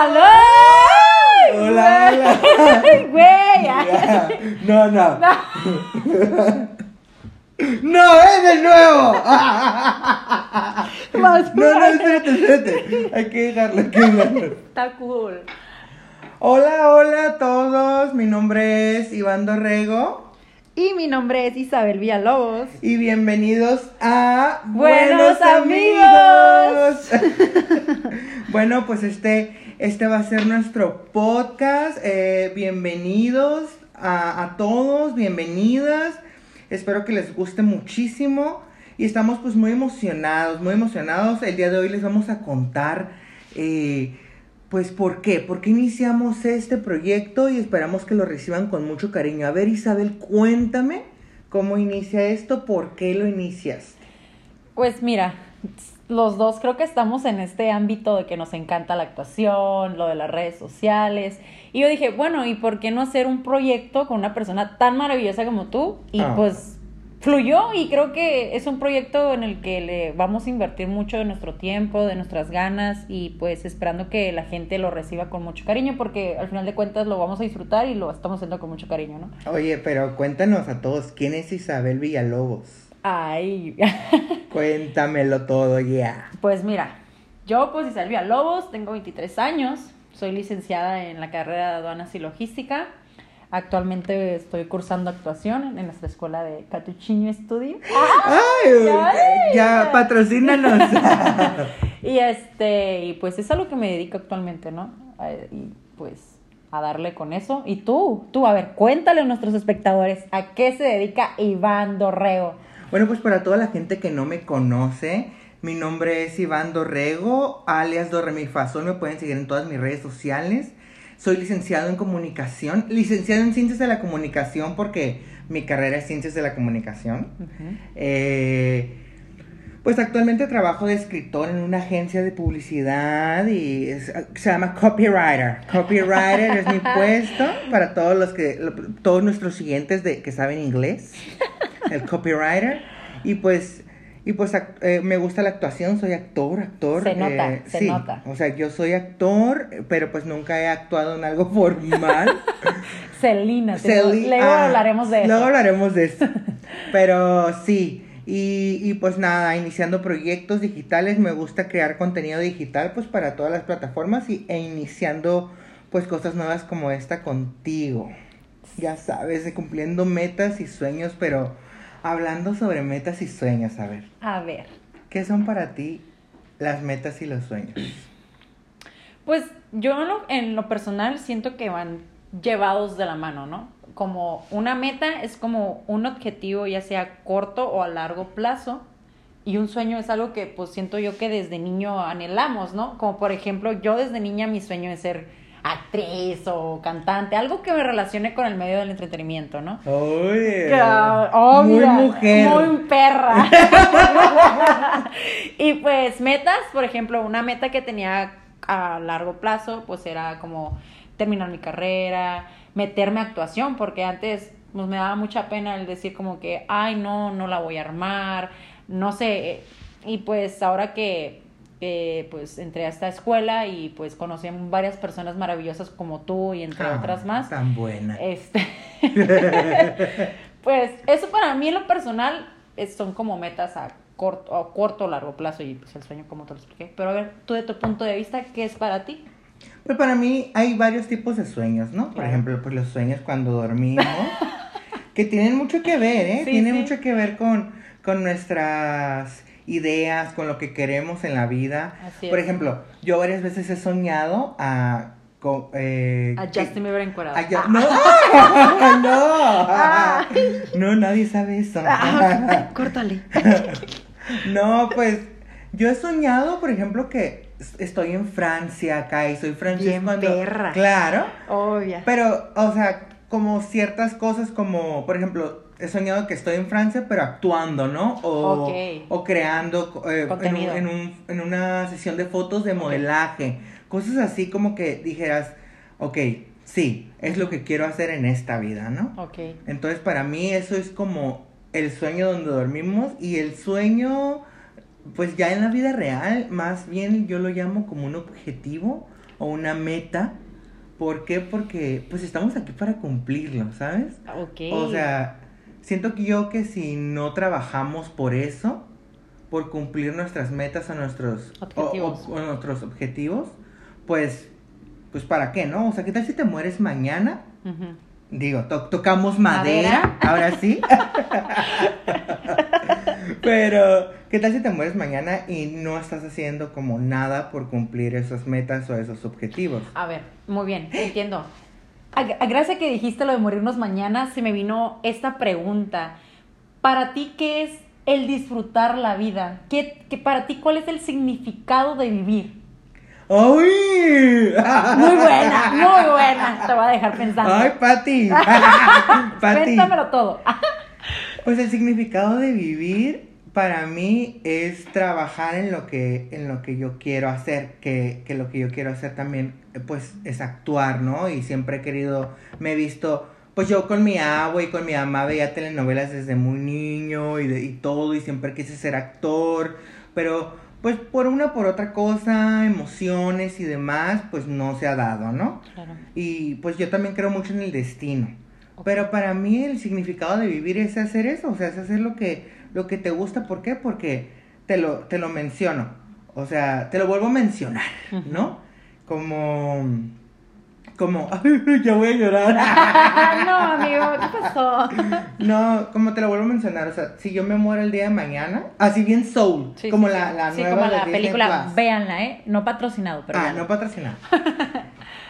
¡Aló! Hola, hola. Güey, Ya. No, no. No, es de nuevo. Más No, no, espérate, espérate. Hay que dejarlo, hay que dejarlo. Está cool. Hola, hola a todos. Mi nombre es Iván Dorrego. Y mi nombre es Isabel Villalobos. Y bienvenidos a Buenos amigos. bueno, pues este, este va a ser nuestro podcast. Eh, bienvenidos a, todos, bienvenidas. Espero que les guste muchísimo. Y estamos pues muy emocionados, muy emocionados. El día de hoy les vamos a contar, eh, pues, ¿por qué? ¿Por qué iniciamos este proyecto? Y esperamos que lo reciban con mucho cariño. A ver, Isabel, cuéntame cómo inicia esto, por qué lo inicias. Pues mira, los dos creo que estamos en este ámbito de que nos encanta la actuación, lo de las redes sociales. Y yo dije, bueno, ¿y por qué no hacer un proyecto con una persona tan maravillosa como tú? Y Ah. pues fluyó y creo que es un proyecto en el que le vamos a invertir mucho de nuestro tiempo, de nuestras ganas y pues esperando que la gente lo reciba con mucho cariño porque al final de cuentas lo vamos a disfrutar y lo estamos haciendo con mucho cariño, ¿no? Oye, pero cuéntanos a todos, ¿quién es Isabel Villalobos? Ay, Cuéntamelo todo ya. Pues mira, yo pues Isabel Villalobos, tengo 23 años, soy licenciada en la carrera de aduanas y logística. Actualmente estoy cursando actuación en nuestra escuela de Catuchiño Studio. ¡Ay! ay, ya, patrocínanos. Y este, y pues es a lo que me dedico actualmente, ¿no? Y pues a darle con eso. Y tú, tú, a ver, cuéntale a nuestros espectadores a qué se dedica Iván Dorrego. Bueno, pues para toda la gente que no me conoce, mi nombre es Iván Dorrego, alias Dorremifazón. Me pueden seguir en todas mis redes sociales. Soy licenciado en comunicación, licenciado en ciencias de la comunicación porque mi carrera es ciencias de la comunicación. Eh, pues actualmente trabajo de escritor en una agencia de publicidad y es- se llama copywriter. Copywriter es mi puesto para todos los que todos nuestros siguientes de que saben inglés. El copywriter y pues y pues eh, me gusta la actuación, soy actor, actor. Se nota, eh, se sí, nota. O sea, yo soy actor, pero pues nunca he actuado en algo formal. Celina, Celi- luego ah, hablaremos de eso. Luego hablaremos de eso. Pero sí. Y, y pues nada, iniciando proyectos digitales, me gusta crear contenido digital pues para todas las plataformas y, e iniciando pues cosas nuevas como esta contigo. Ya sabes, cumpliendo metas y sueños, pero hablando sobre metas y sueños, a ver, A ver. ¿qué son para ti las metas y los sueños? Pues yo en lo, en lo personal siento que van llevados de la mano, ¿no? Como una meta es como un objetivo ya sea corto o a largo plazo y un sueño es algo que pues siento yo que desde niño anhelamos, ¿no? Como por ejemplo yo desde niña mi sueño es ser actriz o cantante, algo que me relacione con el medio del entretenimiento, ¿no? Oye, Que, obvia, muy mujer. Muy perra. y pues metas, por ejemplo, una meta que tenía a largo plazo, pues era como terminar mi carrera, meterme a actuación, porque antes pues, me daba mucha pena el decir como que, ay, no, no la voy a armar, no sé. Y pues ahora que eh, pues entré a esta escuela y pues conocí a varias personas maravillosas como tú y entre Ah, otras más. Tan buena. Este. pues eso para mí en lo personal es- son como metas a corto, a corto o largo plazo y pues el sueño como te lo expliqué. Pero a ver, tú de tu punto de vista, ¿qué es para ti? Pues para mí hay varios tipos de sueños, ¿no? Por Claro. ejemplo, pues los sueños cuando dormimos, que tienen mucho que ver, ¿eh? Sí, tienen sí. mucho que ver con, con nuestras ideas, con lo que queremos en la vida. Así Por es. ejemplo, yo varias veces he soñado a... co- eh, A Justin Bieber encuadrado. Ah. no, no, no, nadie sabe eso. Ah, córtale. No, pues yo he soñado, por ejemplo, que es- estoy en Francia acá y soy francés Bien cuando... perra. Claro, Obvia. pero, o sea, como ciertas cosas como, por ejemplo, he soñado que estoy en Francia, pero actuando, ¿no? O, o creando eh, en, un- Contenido. en, un- en una sesión de fotos de modelaje. Cosas así como que dijeras, ok, sí, es lo que quiero hacer en esta vida, ¿no? Ok. Entonces, para mí eso es como el sueño donde dormimos y el sueño, pues ya en la vida real, más bien yo lo llamo como un objetivo o una meta. ¿Por qué? Porque pues estamos aquí para cumplirlo, ¿sabes? Ok. O sea, siento que yo que si no trabajamos por eso, por cumplir nuestras metas o nuestros Objetivos. o- o nuestros objetivos, pues, pues para qué, ¿no? O sea, ¿qué tal si te mueres mañana? Ujú. Digo, to- tocamos madera, Madera. ahora sí. Pero, ¿qué tal si te mueres mañana y no estás haciendo como nada por cumplir esas metas o esos objetivos? A ver, muy bien, entiendo. A, a- gracias a que dijiste lo de morirnos mañana, se me vino esta pregunta. Para ti, ¿qué es el disfrutar la vida? ¿Qué, qué- para ti, cuál es el significado de vivir? ¡Ay! Muy buena, muy buena. Te voy a dejar pensando. ¡Ay, Pati! Pati. Cuéntamelo todo. Pues el significado de vivir para mí es trabajar en lo que, en lo que yo quiero hacer, que, que lo que yo quiero hacer también pues es actuar, ¿no? Y siempre he querido, me he visto, pues yo con mi agua y con mi mamá veía telenovelas desde muy niño y, de- y todo y siempre quise ser actor, pero pues por una por otra cosa, emociones y demás, pues no se ha dado, ¿no? Claro. Y pues yo también creo mucho en el destino. Pero para mí el significado de vivir es hacer eso, o sea, es hacer lo que, lo que te gusta. ¿Por qué? Porque te lo, te lo menciono. O sea, te lo vuelvo a mencionar, ¿no? Como... Como... Ay, ya voy a llorar. no, amigo, ¿qué pasó? No, como te lo vuelvo a mencionar, o sea, si yo me muero el día de mañana, así bien soul, Sí, como sí, la, la Sí, nueva como de la Disney película, Plus. véanla, ¿eh? No patrocinado, pero Ah, véanla. no patrocinado.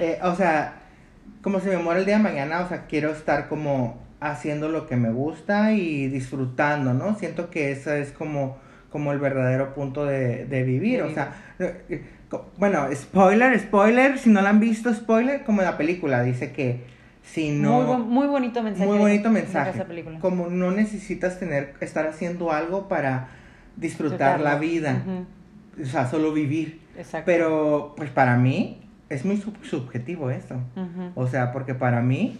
Eh, o sea, como si me muero el día de mañana, o sea, quiero estar como haciendo lo que me gusta y disfrutando, ¿no? Siento que eso es como, como el verdadero punto de, de vivir. O sea, eh, bueno, spoiler, spoiler, si no la han visto, spoiler, como en la película, dice que si no... muy, muy bonito mensaje. Muy bonito mensaje. esa película. Como no necesitas tener, estar haciendo algo para disfrutar Disfrutarlo. la vida. O sea, solo vivir. Exacto. Pero, pues para mí, es muy sub- subjetivo. Ujú. O sea, porque para mí,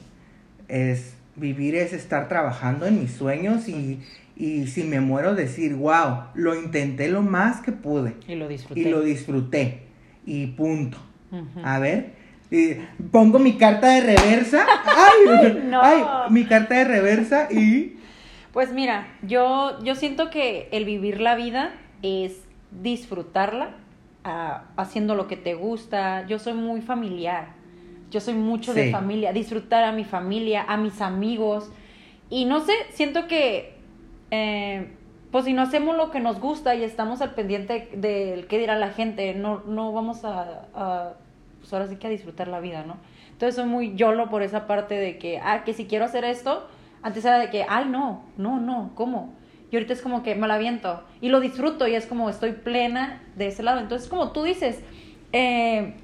es vivir es estar trabajando en mis sueños y, y si me muero decir, wow, lo intenté lo más que pude Y lo disfruté. y lo disfruté y punto. A ver, y pongo mi carta de reversa. ¡Ay! no. ¡Ay! Mi carta de reversa y. Pues mira, yo, yo siento que el vivir la vida es disfrutarla ah, haciendo lo que te gusta. Yo soy muy familiar. Yo soy mucho de familia. Disfrutar a mi familia, a mis amigos. Y no sé, siento que eh, pues si no hacemos lo que nos gusta y estamos al pendiente del qué dirá la gente, no, no vamos a, a, pues ahora sí que a disfrutar la vida, ¿no? Entonces soy muy yolo por esa parte de que, ah, que si quiero hacer esto, antes era de que, ay, no, no, no, ¿cómo? Y ahorita es como que me la aviento y lo disfruto y es como estoy plena de ese lado. Entonces, como tú dices, eh,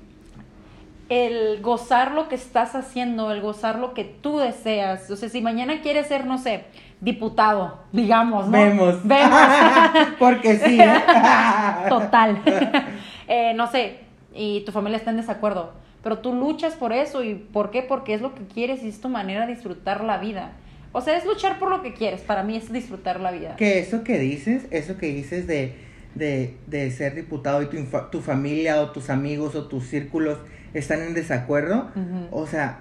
el gozar lo que estás haciendo, el gozar lo que tú deseas. O sea, si mañana quieres ser, no sé, diputado, digamos, ¿no? Vemos. Vemos. Porque sí. ¿eh? Total. Eh, no sé, y tu familia está en desacuerdo. Pero tú luchas por eso. ¿Y por qué? Porque es lo que quieres y es tu manera de disfrutar la vida. O sea, es luchar por lo que quieres. Para mí es disfrutar la vida. que eso que dices, eso que dices de, de, de ser diputado y tu, tu familia o tus amigos o tus círculos están en desacuerdo, o sea,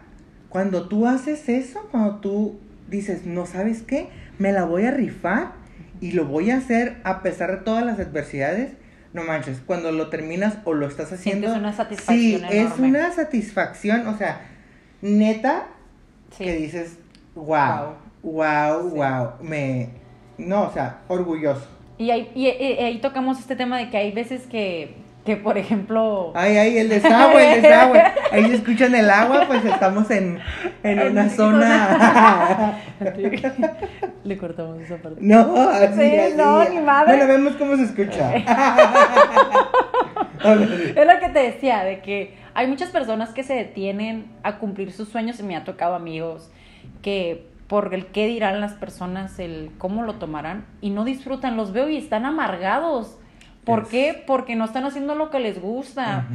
cuando tú haces eso, cuando tú dices, no sabes qué, me la voy a rifar y lo voy a hacer a pesar de todas las adversidades, no manches, cuando lo terminas o lo estás haciendo, Sientes una satisfacción sí, es una satisfacción, o sea, neta, Sí. que dices, wow, wow, wow, me, no, o sea, orgulloso. Y ahí, y- y- ahí tocamos este tema de que hay veces que, que por ejemplo... Ay, ay, el desagüe, el desagüe. Ahí se escuchan el agua, pues estamos en, en una zona. Le cortamos esa parte. No, así, Sí, así. no, ni madre. Bueno, vemos cómo se escucha. Es lo que te decía, de que hay muchas personas que se detienen a cumplir sus sueños y me ha tocado amigos que por el qué dirán las personas, el cómo lo tomarán y no disfrutan, los veo y están amargados. ¿Por qué? Porque no están haciendo lo que les gusta.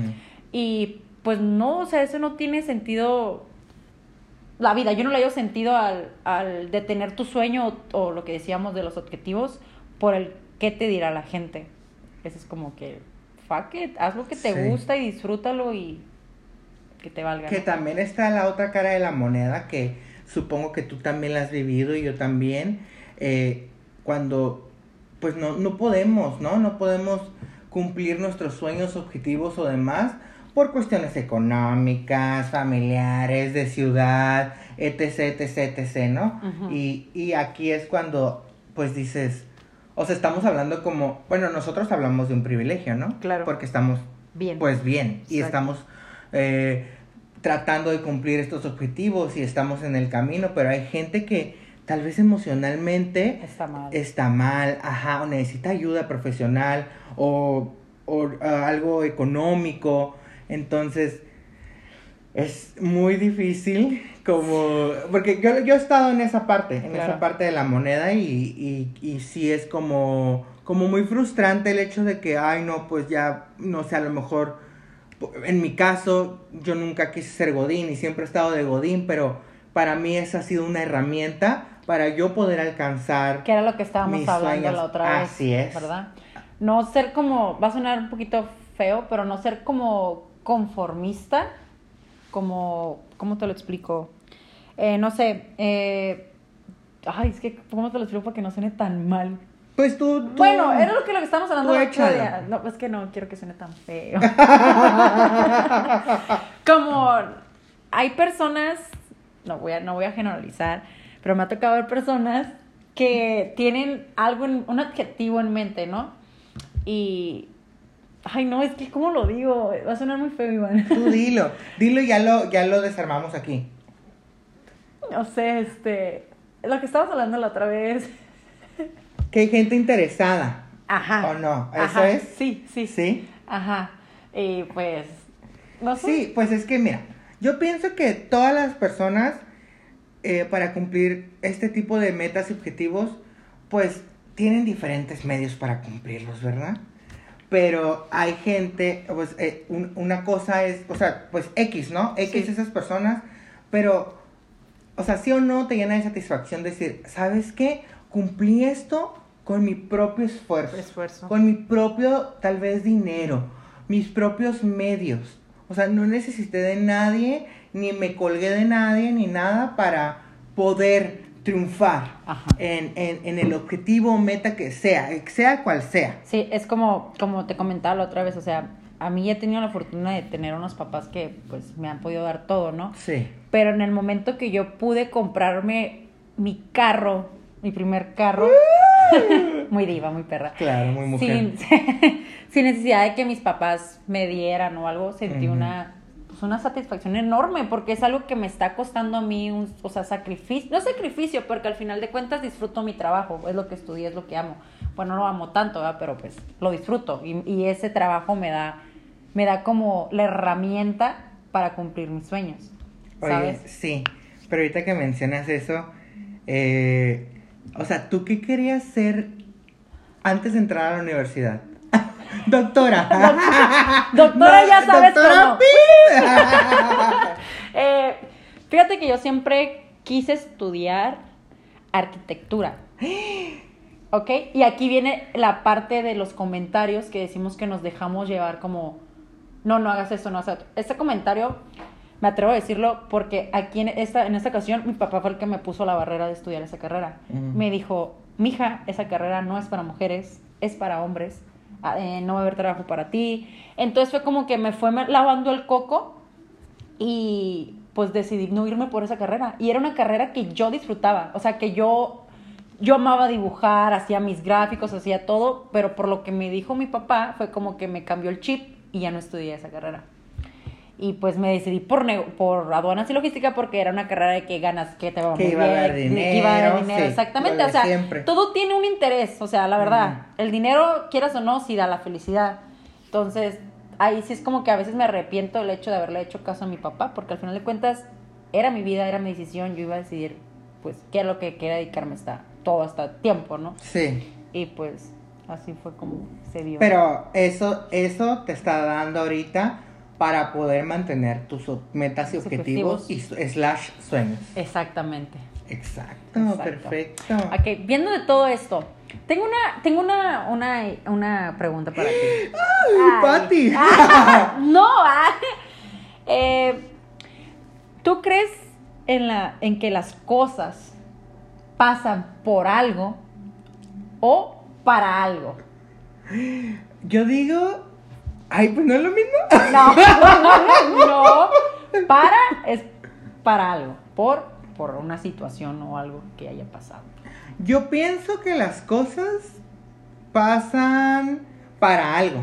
Y pues no, o sea, eso no tiene sentido. La vida, yo no le hallo sentido al, al detener tu sueño o, o lo que decíamos de los objetivos por el qué te dirá la gente. Eso es como que, fuck it, haz lo que te Sí. gusta y disfrútalo y que te valga. Que también está la otra cara de la moneda, que supongo que tú también la has vivido y yo también, eh, cuando pues no, no podemos, ¿no? No podemos cumplir nuestros sueños, objetivos o demás por cuestiones económicas, familiares, de ciudad, etc, etc, etc, ¿no? Y, y aquí es cuando pues dices, o sea, estamos hablando como, bueno, nosotros hablamos de un privilegio, ¿no? Claro. Porque estamos Bien. pues bien y Exacto. estamos eh, tratando de cumplir estos objetivos y estamos en el camino, pero hay gente que tal vez emocionalmente Está mal. está mal, ajá, o necesita ayuda profesional o, o, ah, algo económico, entonces es muy difícil como, porque yo, yo he estado en esa parte, en Claro. esa parte de la moneda y, y, y sí es como, como muy frustrante el hecho de que, ay no, pues ya, no sé, a lo mejor, en mi caso, yo nunca quise ser Godín y siempre he estado de Godín, pero para mí esa ha sido una herramienta para yo poder alcanzar Que era lo que estábamos hablando sueños. la otra vez. Así es. ¿Verdad? No ser como, va a sonar un poquito feo, pero no ser como conformista, como, ¿cómo te lo explico? Eh, no sé, eh, ay, es que, ¿cómo te lo explico para que no suene tan mal? Pues tú, tú- Bueno, era lo que lo que estábamos hablando échalo. día. No, es que no quiero que suene tan feo. Como hay personas, no voy a, no voy a generalizar, pero me ha tocado ver personas que tienen algo, en- un adjetivo en mente, ¿no? Y, ay, no, es que, ¿cómo lo digo? Va a sonar muy feo, Iván. Tú dilo, dilo y ya lo, ya lo desarmamos aquí. No sé, este, lo que estábamos hablando la otra vez. Que hay gente interesada. Ajá. ¿O no? ¿Eso Ajá, es? Sí, sí, ¿Sí? Ajá. Y pues, no sé. Sí, pues es que mira, yo pienso que todas las personas eh, para cumplir este tipo de metas y objetivos, pues tienen diferentes medios para cumplirlos, ¿verdad? Pero hay gente, pues eh, un- una cosa es, o sea, pues X, ¿no? X Sí. esas personas, pero, o sea, sí o no te llena de satisfacción decir, ¿sabes qué? Cumplí esto con mi propio esfuerzo Esfuerzo. con mi propio, tal vez, dinero, mis propios medios. O sea, no necesité de nadie, ni me colgué de nadie, ni nada para poder triunfar en, en, en el objetivo o meta que sea, sea cual sea. Sí, es como, como te comentaba la otra vez, o sea, a mí he tenido la fortuna de tener unos papás que pues me han podido dar todo, ¿no? Sí. Pero en el momento que yo pude comprarme mi carro, mi primer carro, muy diva, muy perra. Claro, muy mujer. Sin, sin necesidad de que mis papás me dieran o algo, sentí una, pues una satisfacción enorme porque es algo que me está costando a mí, un, o sea, sacrificio, no sacrificio, porque al final de cuentas disfruto mi trabajo, es lo que estudié, es lo que amo. Bueno, no lo amo tanto, ¿verdad? pero pues lo disfruto y, y ese trabajo me da, me da como la herramienta para cumplir mis sueños, Oye, ¿sabes? sí. Pero ahorita que mencionas eso, eh, o sea, ¿tú qué querías ser antes de entrar a la universidad? Doctora. Doctora, ya sabes Doctora cómo. Eh, fíjate que yo siempre quise estudiar arquitectura. ¿Ok? Y aquí viene la parte de los comentarios que decimos que nos dejamos llevar como, no, no hagas esto, no hagas esto. Este comentario, me atrevo a decirlo porque aquí en esta, en esta ocasión mi papá fue el que me puso la barrera de estudiar esa carrera. Ujú. Me dijo, mija, esa carrera no es para mujeres, es para hombres. Ah, eh, no va a haber trabajo para ti. Entonces fue como que me fue lavando el coco y pues decidí no irme por esa carrera. Y era una carrera que yo disfrutaba, o sea, que yo, yo amaba dibujar, hacía mis gráficos, hacía todo, pero por lo que me dijo mi papá fue como que me cambió el chip y ya no estudié esa carrera. Y pues me decidí por, por aduanas y logística porque era una carrera de que ganas, que te va Que muy iba a dar bien, que iba a dar dinero, dinero, sí, exactamente, o sea, siempre. todo tiene un interés, o sea, la verdad, el dinero, quieras o no, sí da la felicidad. Entonces, ahí sí es como que a veces me arrepiento del hecho de haberle hecho caso a mi papá, porque al final de cuentas era mi vida, era mi decisión, yo iba a decidir, pues, qué es lo que quería dedicarme hasta todo, hasta tiempo, ¿no? Sí. Y pues, así fue como se dio. Pero eso, eso te está dando ahorita para poder mantener tus metas y objetivos, y slash sueños. Exactamente. Exacto, Exacto. perfecto. Ok, viendo de todo esto, tengo una, tengo una, una, una pregunta para ti. Ay. Pati! Ah, no, ah. Eh, ¿Tú crees en, la, en que las cosas pasan por algo o para algo? Yo digo. Ay, pues no es lo mismo. No, no, no, no. Para es para algo. Por, por una situación o algo que haya pasado. Yo pienso que las cosas pasan para algo.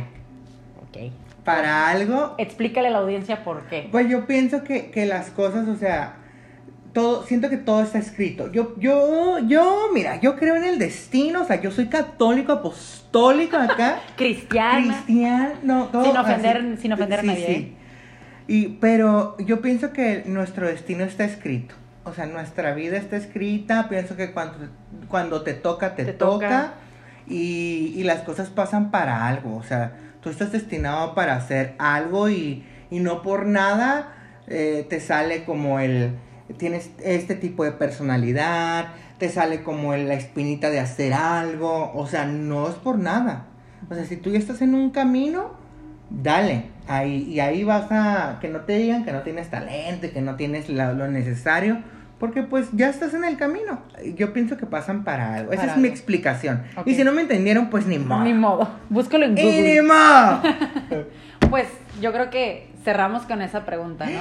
Ok. Para algo. Explícale a la audiencia por qué. Pues yo pienso que, que las cosas, o sea, todo, siento que todo está escrito. Yo, yo, yo, mira, yo creo en el destino, o sea, yo soy católico, apostólico acá. Cristiano, todo Sin ofender- así. sin ofender a Sí, nadie, sí. ¿eh? Y, pero yo pienso que nuestro destino está escrito. O sea, nuestra vida está escrita. Pienso que cuando, cuando te toca, te, Te toca. toca. Y, y las cosas pasan para algo. O sea, tú estás destinado para hacer algo y, y no por nada eh, te sale como el... Tienes este tipo de personalidad, te sale como la espinita de hacer algo. O sea, no es por nada. O sea, si tú ya estás en un camino, dale. Ahí, y ahí vas a que no te digan que no tienes talento, que no tienes la- lo necesario, porque pues ya estás en el camino. Yo pienso que pasan para algo. Esa es mi explicación. Y si no me entendieron, pues ni modo. Ni modo. Búscalo en Y Google. ni modo. Pues yo creo que cerramos con esa pregunta, ¿no?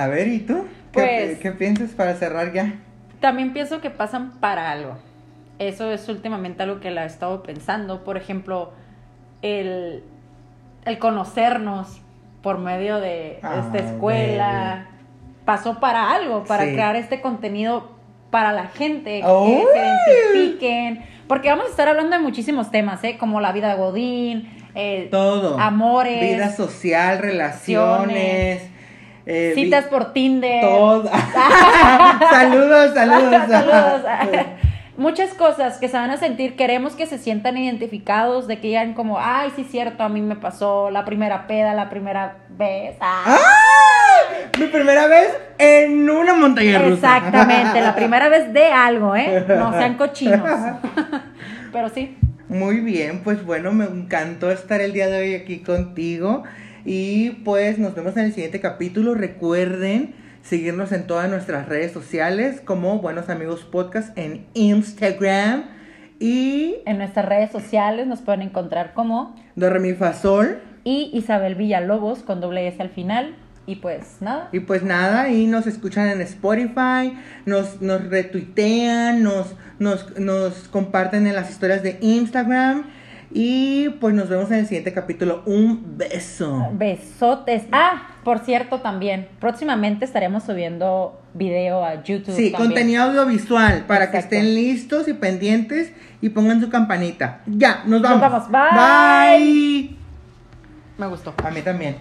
A ver, ¿y tú? ¿Qué, Pues- qué piensas para cerrar ya? También pienso que pasan para algo. Eso es últimamente algo que la he estado pensando. Por ejemplo, el, el conocernos por medio de Ah, esta escuela pasó para algo, para Sí. crear este contenido para la gente, que se identifiquen. Porque vamos a estar hablando de muchísimos temas, ¿eh? Como la vida de Godín, eh, Todo. Amores. Vida social, relaciones. Eh, vi- citas por Tinder. Todo. saludos, saludos. Saludos. Muchas cosas que se van a sentir, queremos que se sientan identificados, de que digan como, ay, sí, cierto, a mí me pasó la primera peda, la primera vez. Ah. ¡Ah! Mi primera vez en una montaña rusa. Exactamente, la primera vez de algo, ¿eh? No sean cochinos. Pero sí, Muy bien, pues bueno, me encantó estar el día de hoy aquí contigo. Y pues nos vemos en el siguiente capítulo. Recuerden seguirnos en todas nuestras redes sociales como Buenos Amigos Podcast en Instagram y en nuestras redes sociales nos pueden encontrar como Do Re Mi Fa Sol. y Isabel Villalobos con doble S al final. Y pues nada, Y pues nada, y nos escuchan en Spotify, nos, nos retuitean, nos, nos, nos comparten en las historias de Instagram. Y pues nos vemos en el siguiente capítulo. Un beso. besotes. Ah, por cierto, también, próximamente estaremos subiendo video a YouTube. Sí, también. contenido audiovisual para que estén listos y pendientes y pongan su campanita. Ya, nos Nos vamos. vamos. Bye. Bye. Me gustó. A mí también.